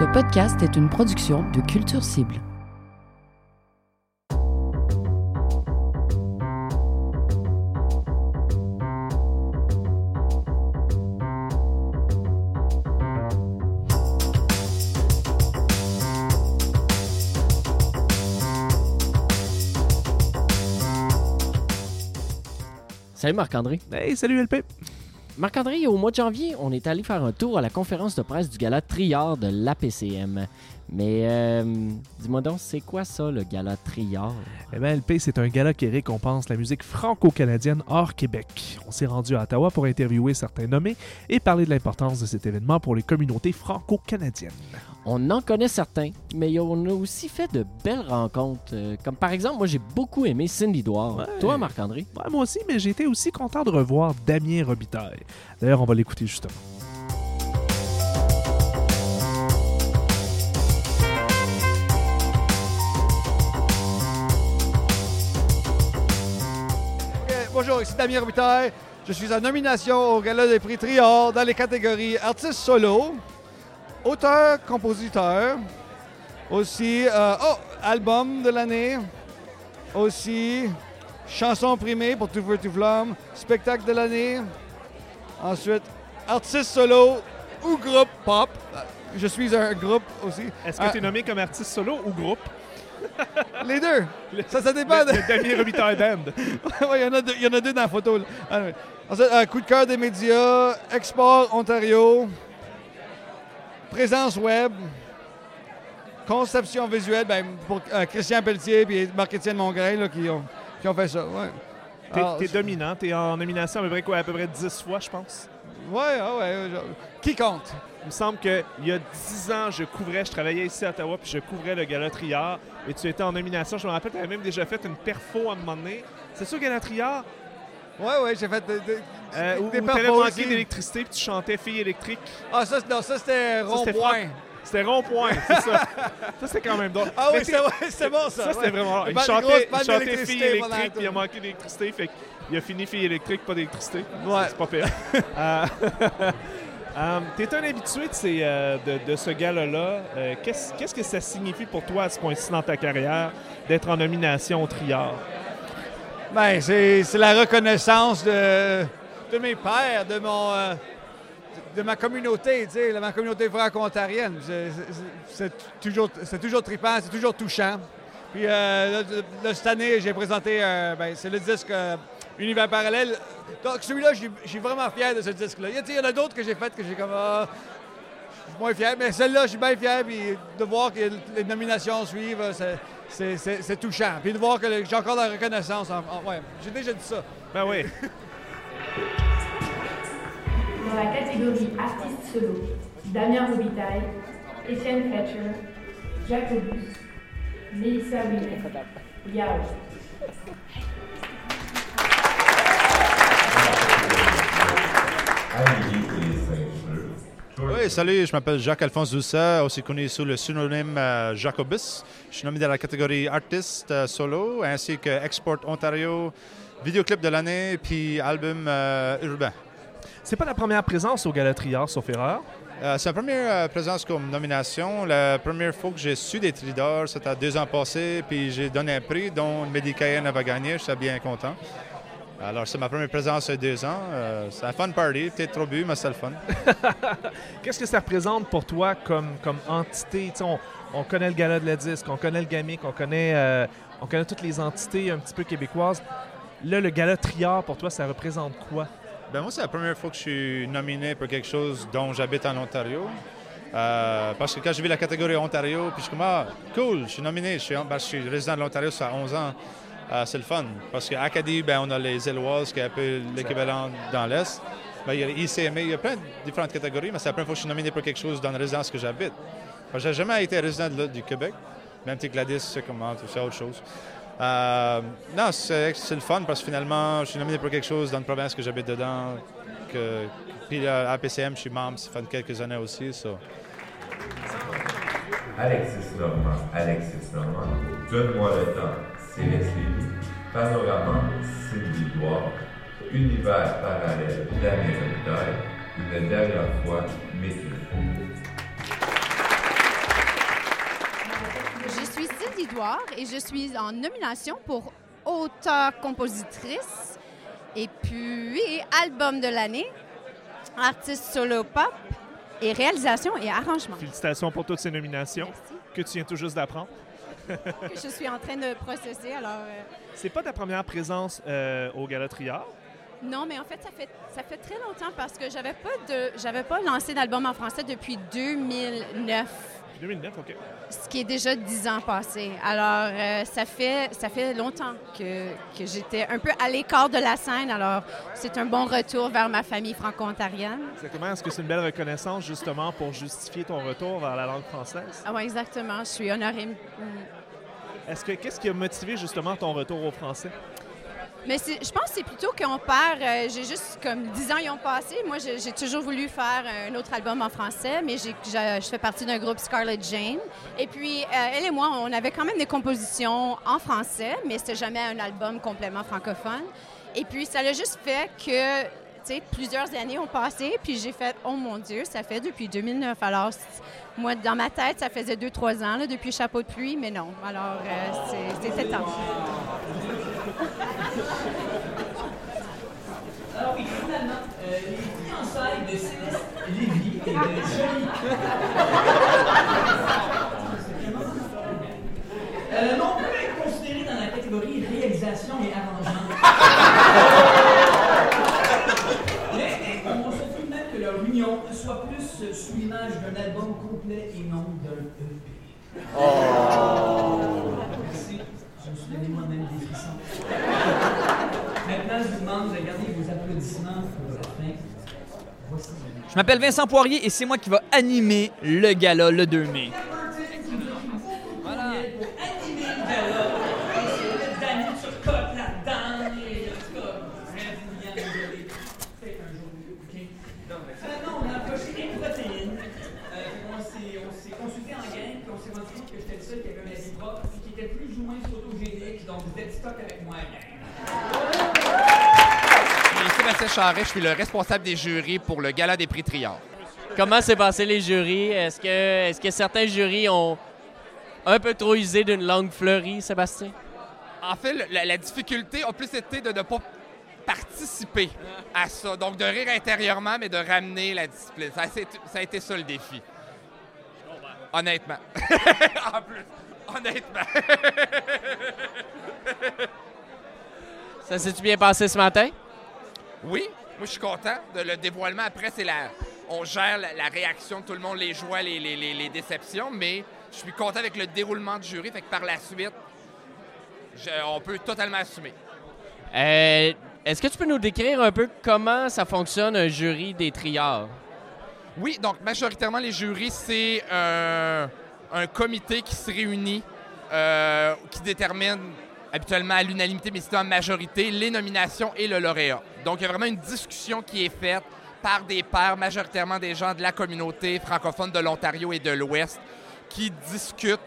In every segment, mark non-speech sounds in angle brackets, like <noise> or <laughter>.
Ce podcast est une production de Culture Cible. Salut Marc-André. Hey, salut LP. Marc-André, au mois de janvier, on est allé faire un tour à la conférence de presse du gala Triard de l'APCM. Mais euh, dis-moi donc, c'est quoi ça, le gala Triard? Eh bien, LP, c'est un gala qui récompense la musique franco-canadienne hors Québec. On s'est rendu à Ottawa pour interviewer certains nommés et parler de l'importance de cet événement pour les communautés franco-canadiennes. On en connaît certains, mais on a aussi fait de belles rencontres. Euh, comme par exemple, moi, j'ai beaucoup aimé Cindy Douard. Ouais. Toi, Marc-André? Ouais, moi aussi, mais j'ai été aussi content de revoir Damien Robitaille. D'ailleurs, on va l'écouter justement. Ok, Bonjour, ici Damien Robitaille. Je suis en nomination au Gala des prix Trior dans les catégories artiste solo, auteur, compositeur, aussi euh, oh, album de l'année, aussi chanson primée pour Tout Feu Tout Flamme, spectacle de l'année, ensuite artiste solo ou groupe pop. Je suis un groupe aussi. Est-ce que Ah. tu es nommé comme artiste solo ou groupe? <laughs> Les deux. Ça, ça dépend. Le, Robitaille Band. <laughs> Oui, il y, en a deux- il y en a deux dans la photo. là. Ensuite, euh, coup de cœur des médias, Export Ontario, présence web, conception visuelle, ben, pour euh, Christian Pelletier et Marc-Étienne Mongrain là, qui, ont, qui ont fait ça. Ouais. T'es Alors, t'es dominant, t'es en nomination à peu près quoi? À peu près 10 fois, je pense? Ouais, ah ouais, genre, Qui compte? Il me semble qu'il y a 10 ans, je couvrais, je travaillais ici à Ottawa, puis je couvrais le Gala Triard. Et tu étais en nomination. Je me rappelle, tu avais même déjà fait une perfo à un moment donné. C'est ça, Gala Triard? Ouais, ouais, j'ai fait de- de- Euh, des où d'électricité, puis tu chantais Fille électrique. Ah, ça, non, ça c'était rond-point. C'était rond-point, c'est ça. <laughs> ça, c'était quand même drôle. Ah oui, c'est bon ça. Ça, c'était ouais. vraiment. Il chantait, il fille électrique, puis il a manqué d'électricité. Fait qu'il a fini fille électrique, pas d'électricité. Ouais. C'est pas pire. <laughs> <laughs> Euh, T'es un habitué de, ces, euh, de, de ce gala-là. Qu'est-ce qu'est-ce que ça signifie pour toi à ce point-ci dans ta carrière d'être en nomination au Triard? Ben, c'est la reconnaissance de, mes pères, de mon euh, de ma communauté, de ma communauté franco-ontarienne. C'est- toujours, toujours trippant, c'est toujours touchant. Puis euh, cette année, j'ai présenté, ben, c'est le disque euh, Univers parallèle. Donc celui-là, je suis- vraiment fier de ce disque-là. Il y en a d'autres que j'ai fait que j'ai comme... ah, je suis moins fier, mais celle-là, je suis bien fier. Puis de voir que les nominations suivent, c'est- c'est- c'est c'est touchant. Puis de voir que j'ai encore de la reconnaissance. En, en- ouais, j'ai déjà dit ça. Ben oui. <laughs> Dans la catégorie artiste solo, Damien Robitaille, Étienne Fletcher, Jacobus, Mélissa Willet, Yao. Aligné Oui, salut, je m'appelle Jacques-Alphonse Doucet, aussi connu sous le synonyme euh, Jacobus. Je suis nommé dans la catégorie artiste euh, solo, ainsi que Export Ontario, vidéoclip de l'année, puis album euh, urbain. C'est pas la première présence au Gala Triard, sauf erreur? Euh, c'est la première euh, présence comme nomination. La première fois que j'ai su des Tridor, c'était deux ans passés, puis j'ai donné un prix dont Mehdi Cayenne avait gagné. Je suis bien content. Alors, c'est ma première présence il y a deux ans. Euh, c'est un fun party, peut-être trop bu, mais c'est le fun. <laughs> Qu'est-ce que ça représente pour toi comme, comme entité? On, on connaît le Gala de la disque, on connaît le Gamic, on connaît, euh, on connaît toutes les entités un petit peu québécoises. Là, le Gala Triard, pour toi, ça représente quoi? Ben moi, c'est la première fois que je suis nominé pour quelque chose dont j'habite en Ontario. Euh, parce que quand j'ai vu la catégorie Ontario, puis je suis comme, ah, cool, je suis nominé. Je suis, ben, je suis résident de l'Ontario, ça fait 11 ans. Euh, c'est le fun. Parce qu'à Acadie, ben, on a les Éloises, qui est un peu l'équivalent dans l'Est. Ben, il y a les ICMA, il y a plein de différentes catégories, mais c'est la première fois que je suis nominé pour quelque chose dans la résidence que j'habite. Que j'ai jamais été résident du Québec. Même si Gladys, c'est comment, tout ça, autre chose. Euh, non, c'est le fun parce que finalement, je suis nominé pour quelque chose dans une province que j'habite dedans. Puis à APCM, je suis membre, ça fait quelques années aussi. ça. Alexis Normand, Alexis Normand. Donne-moi le temps, Lévy. Panorama, Sylvie Douard. Univers parallèle, Damien Robitaille. Une dernière fois, Métis. Lidoire et je suis en nomination pour auteur-compositrice et puis album de l'année, artiste solo pop et réalisation et arrangement. Félicitations pour toutes ces nominations Merci. que tu viens tout juste d'apprendre. Que je suis en train de processer. Alors, euh, C'est pas ta première présence euh, au Gala Triard? non, mais en fait, ça fait, ça fait très longtemps parce que j'avais pas de, j'avais pas lancé d'album en français depuis 2009. 2009, OK. ce qui est déjà dix ans passés. Alors, euh, ça, fait, ça fait longtemps que, que j'étais un peu à l'écart de la scène. Alors, c'est un bon retour vers ma famille franco-ontarienne. Exactement. Est-ce que c'est une belle reconnaissance, justement, pour justifier ton retour vers la langue française? Ah ouais, exactement. Je suis honorée. Mm. Est-ce que Qu'est-ce qui a motivé, justement, ton retour au français? Mais je pense que c'est plutôt qu'on perd. euh, j'ai juste comme 10 ans ils ont passé. Moi, j'ai toujours voulu faire un autre album en français, mais je fais partie d'un groupe Scarlett Jane. Et puis, euh, elle et moi, on avait quand même des compositions en français, mais c'était jamais un album complètement francophone. Et puis, ça l'a juste fait que, tu sais, plusieurs années ont passé, puis j'ai fait, oh mon Dieu, ça fait depuis 2009. Alors, moi, dans ma tête, ça faisait 2-3 ans, là, depuis Chapeau de pluie, mais non. Alors, euh, c'est- c'était temps. Alors oui, finalement, euh, les fiançailles de Céleste Lévy et de Jolie. Euh, non, peut être considéré dans la catégorie réalisation et arrangement. mais, mais on se trouve même que leur union soit plus euh, sous l'image d'un album complet et non d'un EP. Merci. Je me suis donné moi-même des frissons. Maintenant, je vous demande de garder vos applaudissements pour la fin. Voici. Je m'appelle Vincent Poirier et c'est moi qui va animer le gala le 2 mai. Je suis le responsable des jurys pour le Gala des prix Triard. Comment s'est passé les jurys? Est-ce que, est que certains jurys ont un peu trop usé d'une langue fleurie, Sébastien? En fait, la, la difficulté a plus été de ne pas participer à ça. Donc, de rire intérieurement, mais de ramener la discipline. Ça, ça a été ça le défi. Honnêtement. <laughs> en plus, honnêtement. Ça s'est-tu bien passé ce matin? Oui, moi je suis content de le dévoilement. Après, c'est la, on gère la, la réaction de tout le monde, les joies, les, les- les- les déceptions, mais je suis content avec le déroulement du jury. Fait que par la suite, je- on peut totalement assumer. Euh, Est-ce que tu peux nous décrire un peu comment ça fonctionne un jury des triards? Oui, donc majoritairement, les jurys, c'est euh, un comité qui se réunit, euh, qui détermine habituellement à l'unanimité, mais c'est en majorité, les nominations et le lauréat. Donc, il y a vraiment une discussion qui est faite par des pairs, majoritairement des gens de la communauté francophone de l'Ontario et de l'Ouest, qui discutent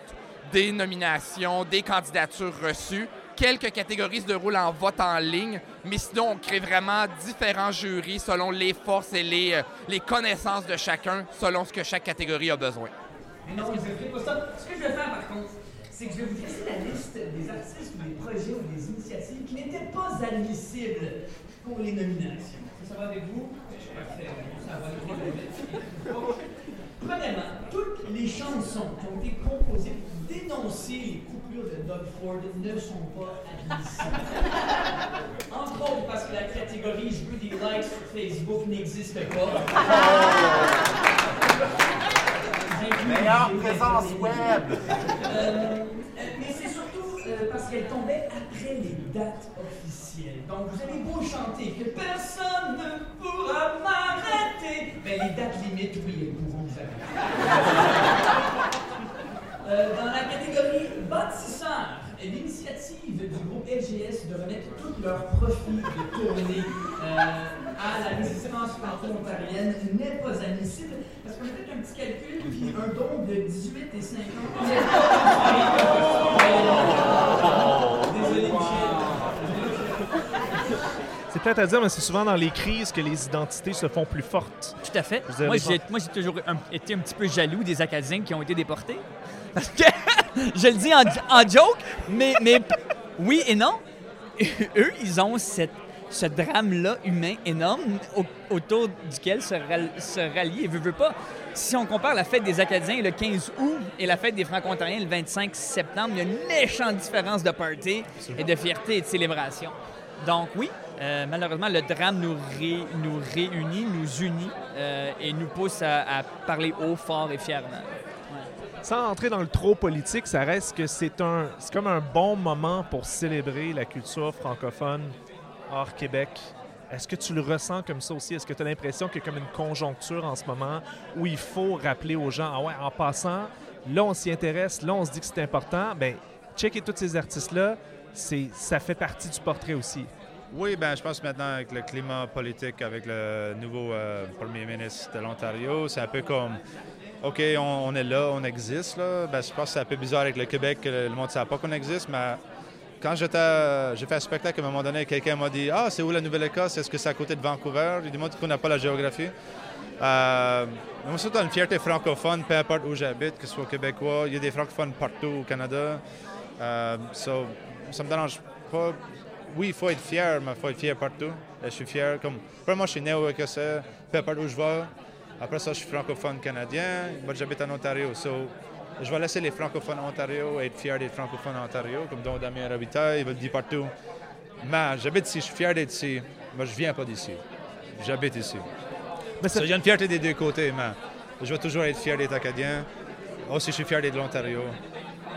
des nominations, des candidatures reçues. Quelques catégories se déroulent en vote en ligne, mais sinon, on crée vraiment différents jurys selon les forces et les, euh, les connaissances de chacun, selon ce que chaque catégorie a besoin. Mais non, pas ça. Ce que je vais faire, par contre, c'est que je vais vous dresser la liste des artistes ou des projets ou des initiatives qui n'étaient pas admissibles pour les nominations. Ça, ça va avec vous? Parfait. Ça va avec vous. Premièrement, toutes les chansons qui ont été composées pour dénoncer les coupures de Doug Ford ne sont pas admissibles. Entre autres parce que la catégorie Je veux des likes sur Facebook n'existe pas. Présence web. Euh, mais c'est surtout euh, parce qu'elle tombait après les dates officielles. Donc vous avez beau chanter que personne ne pourra m'arrêter. Mais les dates limites, oui, elles pourront vous arrêter. Euh, dans la catégorie bâtisseur, l'initiative du groupe LGS de remettre tous leurs profits de tournée à la résistance franco-ontarienne n'est pas admissible parce qu'on a fait un petit calcul puis un don de 18 et 50 <laughs> Désolé. C'est peut-être à dire, mais c'est souvent dans les crises que les identités se font plus fortes. Tout à fait. Dire, Moi, j'ai, moi, j'ai toujours un- été un petit peu jaloux des Acadiens qui ont été déportés. <laughs> Parce que, <laughs> je le dis en, en joke, mais, mais oui et non. Eux, ils ont cette, ce drame-là humain énorme au- autour duquel se, se rallier. Et veut, veut pas. Si on compare la fête des Acadiens le 15 août et la fête des Franco-Ontariens le 25 septembre, il y a une méchante différence de party et de fierté et de célébration. Donc oui, euh, malheureusement, le drame nous, ré- nous réunit, nous unit euh, et nous pousse à, à parler haut, fort et fièrement. Sans entrer dans le trop politique, ça reste que c'est un, c'est comme un bon moment pour célébrer la culture francophone hors Québec. Est-ce que tu le ressens comme ça aussi? Est-ce que tu as l'impression qu'il y a comme une conjoncture en ce moment où il faut rappeler aux gens, ah ouais, en passant, là on s'y intéresse, là on se dit que c'est important, ben checker tous ces artistes-là, ça fait partie du portrait aussi. Oui, ben, je pense maintenant avec le climat politique, avec le nouveau euh, premier ministre de l'Ontario, c'est un peu comme, OK, on, est là, on existe. Là. Ben, je pense que c'est un peu bizarre avec le Québec, que le, le monde ne sait pas qu'on existe, mais quand j'étais, j'ai fait un spectacle, à un moment donné, quelqu'un m'a dit Ah, c'est où la Nouvelle-Écosse? Est-ce que c'est à côté de Vancouver Il dit Moi, tu connais pas la géographie. Euh, c'est une fierté francophone, peu importe où j'habite, que ce soit québécois. Il y a des francophones partout au Canada. Euh, so, ça me dérange pas. Oui, il faut être fier, mais il faut être fier partout. Je suis fier. Comme, moi, je suis néo-écossais, peu importe où je vais. Après ça, je suis francophone canadien. Moi, j'habite en Ontario. Je vais laisser les francophones Ontario être fiers d'être francophones Ontario, comme dont Damien Robitaille, il va le dire partout. Mais j'habite ici, je suis fier d'être ici. Mais je viens pas d'ici. J'habite ici. Il y a une fierté des deux côtés, mais je vais toujours être fier d'être acadien. Aussi, je suis fier d'être de l'Ontario.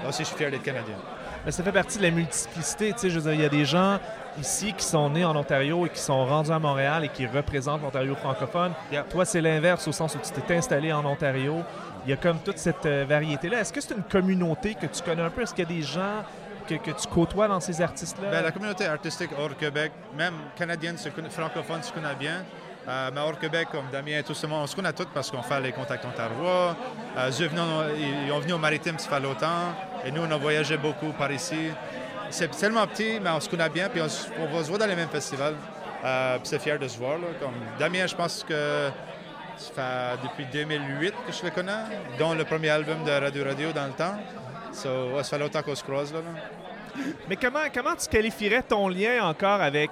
Aussi, je suis fier d'être canadien. Mais ça fait partie de la multiplicité. Tu sais, je veux dire, il y a des gens ici qui sont nés en Ontario et qui sont rendus à Montréal et qui représentent l'Ontario francophone. Toi, c'est l'inverse, au sens où tu t'es installé en Ontario. Il y a comme toute cette euh, variété-là. Est-ce que c'est une communauté que tu connais un peu? Est-ce qu'il y a des gens que, tu côtoies dans ces artistes-là? Ben, la communauté artistique hors Québec, même canadienne, se connaît- francophone, se connaît bien. Euh, mais hors Québec, comme Damien et tout ce monde, on se connaît tous parce qu'on fait les contacts ontariois. Euh, venus- ils, ils ont venu au maritime, ça fait longtemps. Et nous, on a voyagé beaucoup par ici. C'est tellement petit, mais on se connaît bien. Puis on, va se voir dans les mêmes festivals. Euh, c'est fier de se voir. Comme Damien, je pense que ça fait depuis 2008 que je le connais, dont le premier album de Radio Radio dans le temps. So, ouais, ça fait longtemps qu'on se croise. Là, là. Mais comment, comment tu qualifierais ton lien encore avec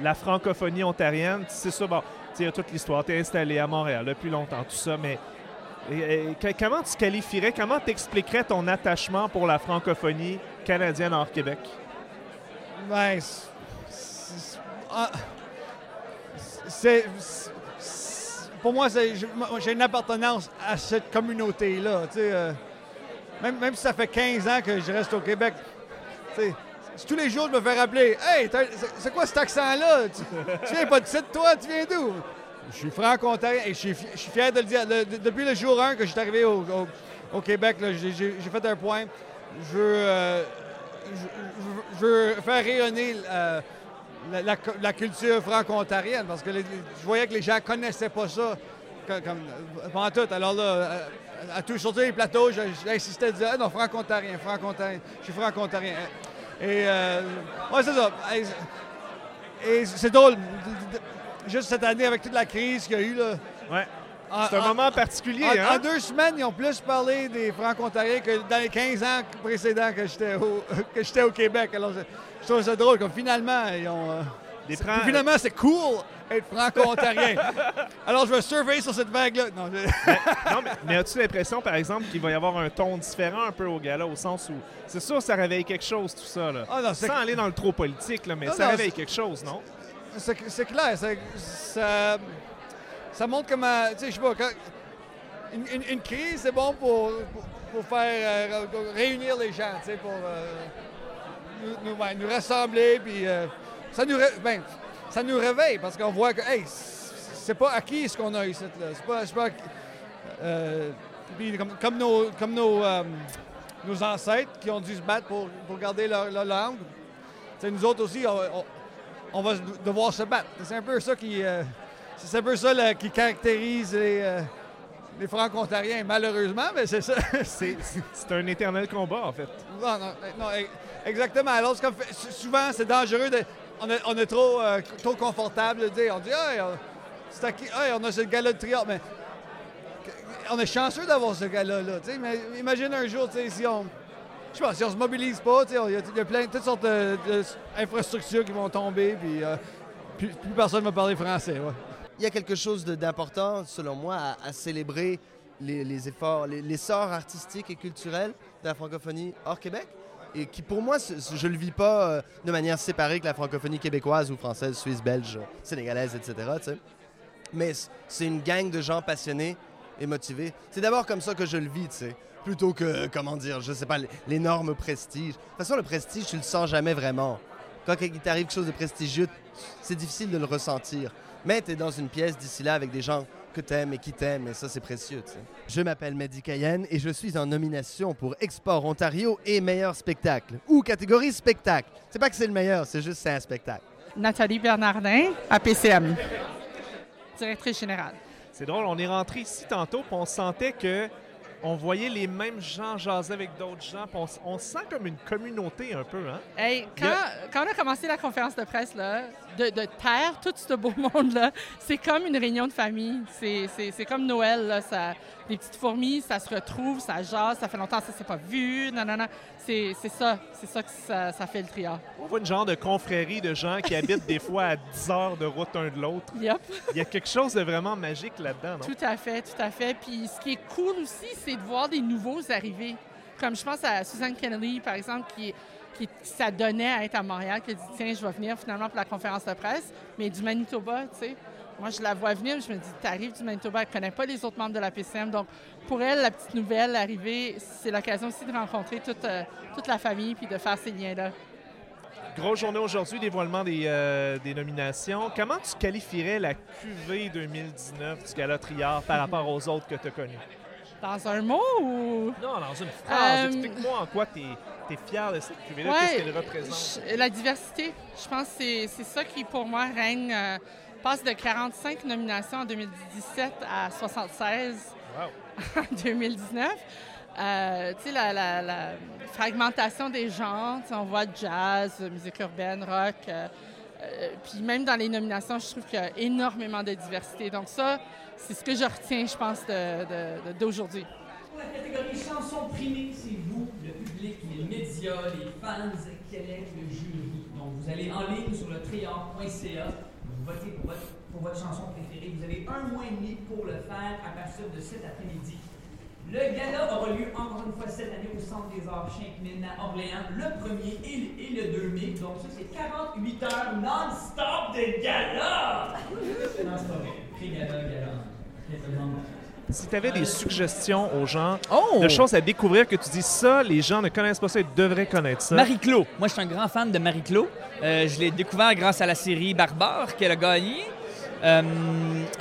la francophonie ontarienne? C'est ça, bon, tu sais, il y a toute l'histoire. Tu es installé à Montréal depuis longtemps, tout ça, mais et- et que- comment tu qualifierais, comment tu expliquerais ton attachement pour la francophonie canadienne hors Québec? Ben, c'est- c'est- ah, c'est- c'est- pour moi, j'ai une appartenance à cette communauté-là. euh, même, même si ça fait 15 ans que je reste au Québec, tous les jours, je me fais rappeler Hey, c'est quoi cet accent-là? Tu, tu viens pas de toi? Tu viens d'où Je suis franco-ontarien et je suis, fier de le dire. Depuis le jour 1 que je suis arrivé au, au- Québec, j'ai fait un point. Je veux. euh, je veux faire rayonner euh, la, la- la culture franco-ontarienne parce que les- je voyais que les gens connaissaient pas ça co- comme, euh, pendant tout. Alors là, euh, à, à tout sortir les plateaux, j'insistais à dire ah non, franco-ontarien, franco-ontarien, je suis franco-ontarien. Et euh, ouais, c'est ça. Et- c'est drôle. Juste cette année, avec toute la crise qu'il y a eu, là. Ouais. C'est un en- moment particulier, en, hein? en deux semaines, ils ont plus parlé des Franco-Ontariens que dans les 15 ans précédents que j'étais au, <laughs> que j'étais au Québec. Alors, je, trouve ça drôle. Comme finalement, ils ont. euh, Des Finalement, c'est cool être Franco-Ontarien. <laughs> Alors, je vais surfer sur cette vague-là. Non, je- non, mais, mais as-tu l'impression, par exemple, qu'il va y avoir un ton différent un peu au gala, au sens où c'est sûr ça réveille quelque chose, tout ça, là. Ah non, Sans aller dans le trop politique, là, mais Non, ça réveille quelque chose, non? c'est clair. Ça, ça montre comment. Tu sais, je sais pas. quand- une, une- une crise, c'est bon pour, pour, pour faire euh, réunir les gens, tu sais, pour euh, nous, rassembler. Puis euh, ça, nous ben, ça nous réveille parce qu'on voit que, hey, c'est pas acquis ce qu'on a ici. C'est pas. pas. Euh, comme, nos, comme nos, euh, nos ancêtres qui ont dû se battre pour, pour garder leur, langue. Nous autres aussi, on, va devoir se battre. C'est un peu ça qui, c'est un peu ça qui caractérise les, les Franco-Ontariens, malheureusement, mais c'est ça. <laughs> C'est c'est un éternel combat, en fait. Non, non, non, e- exactement. Alors, comme souvent, c'est dangereux de. on, est, on est trop, euh, trop confortable de dire. On dit, hey, on, c'est acquis- hey, on a ce gars-là de triard. Mais on est chanceux d'avoir ce gars-là. Là, tu sais, mais imagine un jour, si on. Je sais pas, si on se mobilise pas, il y, a- il y a plein, toutes sortes d'infrastructures qui vont tomber, puis euh, plus, plus personne va parler français. ouais. Il y a quelque chose d'important, selon moi, à, célébrer les, efforts, les- l'essor artistique et culturel de la francophonie hors Québec. Et qui, pour moi, je ne le vis pas euh, de manière séparée que la francophonie québécoise ou française, suisse, belge, sénégalaise, etc. Mais c'est une gang de gens passionnés et motivés. C'est d'abord comme ça que je le vis, tu sais. Plutôt que, comment dire, je sais pas, l'énorme prestige. De toute façon, le prestige, tu le sens jamais vraiment. Quand il t'arrive quelque chose de prestigieux, c'est difficile de le ressentir. Mais tu es dans une pièce d'ici là avec des gens que t'aimes et qui t'aiment, et ça, c'est précieux. tu sais. Je m'appelle Mehdi Cayenne et je suis en nomination pour Export Ontario et meilleur spectacle. Ou catégorie spectacle. C'est pas que c'est le meilleur, c'est juste c'est un spectacle. Nathalie Bernardin, à PCM, directrice générale. C'est drôle, on est rentré ici tantôt, puis on sentait que on voyait les mêmes gens jaser avec d'autres gens, puis on, on sent comme une communauté un peu, hein? Hey, a- quand on a commencé la conférence de presse, là, de, de terre tout ce beau <laughs> monde-là, c'est comme une réunion de famille. C'est, comme Noël. Là, ça, les petites fourmis, ça se retrouve, ça jase, ça fait longtemps que ça s'est pas vu. Non, non, non. C'est, ça. C'est ça que ça, ça fait le triard. On voit une genre de confrérie de gens qui habitent des fois à 10 heures de route un de l'autre. Yep. Il y a quelque chose de vraiment magique là-dedans, non? Tout à fait, tout à fait. Puis ce qui est cool aussi, c'est de voir des nouveaux arriver. Comme je pense à Suzanne Kennedy, par exemple, qui, qui s'adonnait à être à Montréal, qui a dit Tiens, je vais venir finalement pour la conférence de presse, mais du Manitoba, tu sais. Moi, je la vois venir, je me dis T'arrives du Manitoba, elle ne connaît pas les autres membres de la PCM. Donc, pour elle, la petite nouvelle arrivée, c'est l'occasion aussi de rencontrer toute, euh, toute la famille puis de faire ces liens-là. Grosse journée aujourd'hui, dévoilement des, euh, des nominations. Comment tu qualifierais la QV 2019 du Gala Triard par rapport aux autres que tu as connus? Dans un mot ou? Non, dans une phrase. Euh, Explique-moi en quoi tu es, fier de cette QV-là, Ouais, qu'est-ce qu'elle représente? je- La diversité, je pense que c'est- ça qui, pour moi, règne. euh, passe de 45 nominations en 2017 à 76 <laughs> en 2019. Euh, tu sais, la, la- la fragmentation des genres, on voit jazz, musique urbaine, rock. Euh, puis même dans les nominations, je trouve qu'il y a énormément de diversité. Donc ça, c'est ce que je retiens, je pense, d'aujourd'hui. Pour la catégorie chansons primées, c'est vous, le public, les médias, les fans électent le jury. Donc, vous allez en ligne sur le triard.ca, vous votez pour votre chanson préférée. Vous avez un mois et demi pour le faire à partir de cet après-midi. Le gala aura lieu encore une fois cette année au Centre des Arts Chinkmin à Orléans, le 1er et, le- et le 2 mai. Donc, ça, c'est 48 heures non-stop de gala! non, c'est pas vrai. Pré-gala, gala. Quelques moments. Si tu avais des suggestions aux gens Oh! de choses à découvrir que tu dis ça, les gens ne connaissent pas ça, ils devraient connaître ça. Marie-Claude. Moi, je suis un grand fan de Marie-Claude. Euh, je l'ai découvert grâce à la série Barbare qu'elle a gagné. Euh,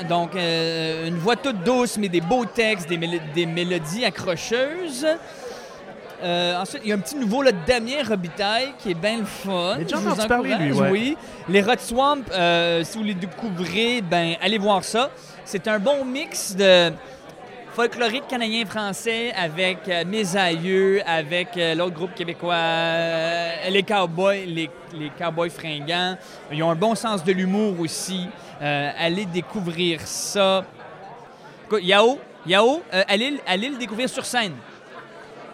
donc, euh, une voix toute douce, mais des beaux textes, des, mélo- des mélodies accrocheuses. Euh, ensuite, il y a un petit nouveau, là, Damien Robitaille, qui est bien le fun. Déjà Je vous parler, lui, ouais. Oui. Les Rot Swamp, si vous les découvrez, ben, allez voir ça. C'est un bon mix de folklorique canadien-français avec euh, mes aïeux, avec euh, l'autre groupe québécois, euh, les Cowboys, les, les Cowboys fringants. Ils ont un bon sens de l'humour aussi. Euh, allez découvrir ça. Yao, Yao allez, le découvrir sur scène.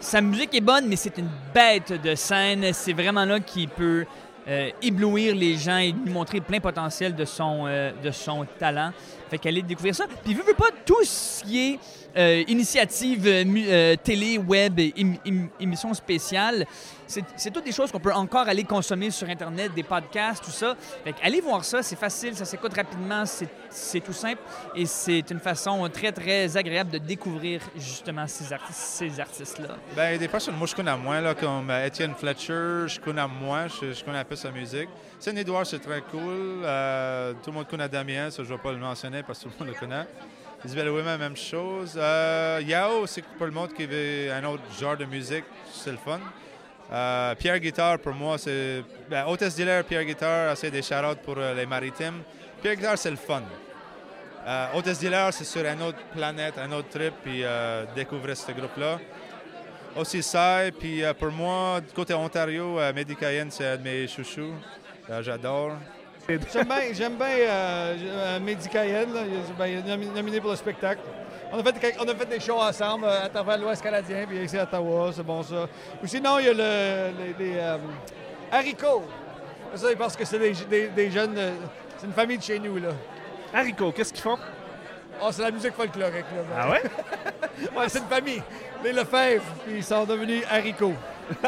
Sa musique est bonne, mais c'est une bête de scène. C'est vraiment là qu'il peut éblouir les gens et nous montrer plein potentiel de son, de son talent. Fait qu'allez découvrir ça. Puis, veux, veux pas, tout ce qui est euh, initiative euh, euh, télé, web, émissions spéciales, c'est toutes des choses qu'on peut encore aller consommer sur Internet, des podcasts, tout ça. Fait allez voir ça, c'est facile, ça s'écoute rapidement, c'est tout simple et c'est une façon très, très agréable de découvrir justement ces, arti- ces artistes-là. Ben, des personnes, moi, je connais moins, là, comme Étienne Fletcher, je connais moins, je, connais un peu sa musique. Saint Edouard, c'est très cool. Tout le monde connaît Damien, ça, je ne vais pas le mentionner parce que tout le monde le connaît. Isabelle Ouimet, même chose. Euh, Yao, c'est pour le monde qui veut un autre genre de musique, c'est le fun. Euh, Pierre Guitare, pour moi, c'est. Ben, Hôtesse Diller, Pierre Guitare, assez des shout pour euh, les maritimes. Pierre Guitare, c'est le fun. Euh, Hôtesse Diller, c'est sur une autre planète, un autre trip, puis découvrir ce groupe-là. Aussi ça, puis pour moi, du côté Ontario, Mehdi Cayenne, c'est un de mes chouchous. J'adore. J'aime bien, j'aime bien euh, euh, Mehdi Cayenne, ben, nominé pour le spectacle. On a fait, on a fait des shows ensemble euh, à travers l'Ouest canadien, puis ici à Ottawa, c'est bon ça. Ou sinon, il y a le, les, les, euh, haricots. Ça, parce que c'est des, des- des jeunes, c'est une famille de chez nous, là. Haricots, qu'est-ce qu'ils font? Oh, c'est la musique folklorique, là. Ah ouais? <laughs> ouais, c'est une famille. Les Lefebvre, puis ils sont devenus haricots. <laughs>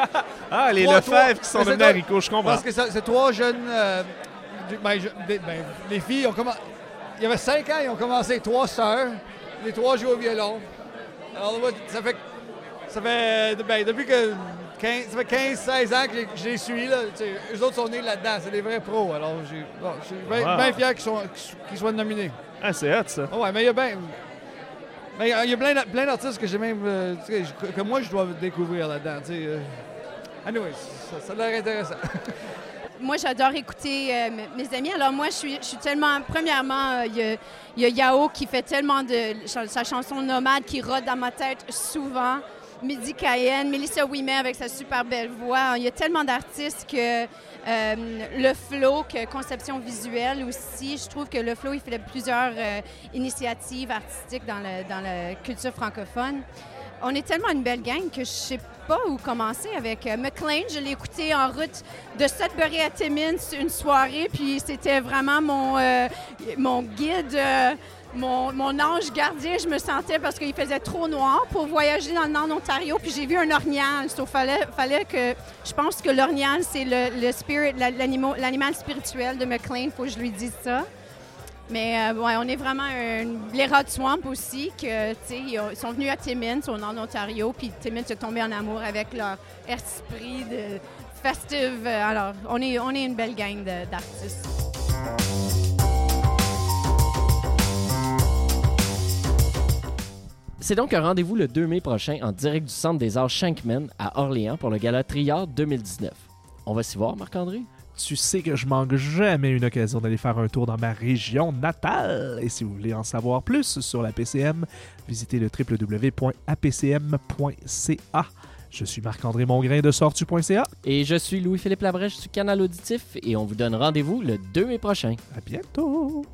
Ah, les Trois- Lefebvre trois- qui sont devenus haricots, je comprends. Parce que c'est trois jeunes. euh, ben, je- ben, les filles ont commencé. Il y avait cinq ans, ils ont commencé trois sœurs. Les trois jouent au violon. Alors, ça fait. Ça fait. ben, depuis que. 15, ça fait 15-16 ans que j'ai- suis. Là, eux autres sont nés là-dedans. C'est des vrais pros. Alors, bon, je suis bien Wow. fier qu'ils soient, nominés. Ah, c'est hot, ça. Ah ouais, mais il y a bien. mais il y a- plein, d'a- plein d'artistes que j'ai même. euh, que, moi, je dois découvrir là-dedans. euh. Ça a l'air intéressant. <laughs> Moi, j'adore écouter euh, mes amis. Alors, moi, je suis, tellement. Premièrement, euh, il y, a- Yao qui fait tellement de. Sa, chanson Nomade qui rôde dans ma tête souvent. Midi Cayenne, Melissa Ouimet avec sa super belle voix. Il y a tellement d'artistes que euh, le flow, que conception visuelle aussi. Je trouve que le flow, il fait plusieurs initiatives artistiques dans, dans la culture francophone. On est tellement une belle gang que je sais pas où commencer avec euh, McLean. Je l'ai écouté en route de Sudbury à Timmins une soirée, puis c'était vraiment mon, euh, guide, euh, mon, ange gardien. Je me sentais parce qu'il faisait trop noir pour voyager dans le nord de l'Ontario, puis j'ai vu un orignal. Il fallait, que... Je pense que l'orignal, c'est le, spirit, l'animal spirituel de McLean. Il faut que je lui dise ça. Mais euh, ouais, on est vraiment un- les Rod Swamp aussi, que, ils ont- ils sont venus à Timmins, au nord de l'Ontario, puis Timmins est tombé en amour avec leur esprit de festive. Alors, on est, on est une belle gang d'artistes. C'est donc un rendez-vous le 2 mai prochain en direct du Centre des Arts Shankman à Orléans pour le Gala Triard 2019. On va s'y voir, Marc-André? Tu sais que je manque jamais une occasion d'aller faire un tour dans ma région natale. Et si vous voulez en savoir plus sur la PCM, visitez le www.apcm.ca. Je suis Marc-André Mongrain de sortu.ca. Et je suis Louis-Philippe Labrèche du Canal Auditif et on vous donne rendez-vous le 2 mai prochain. À bientôt!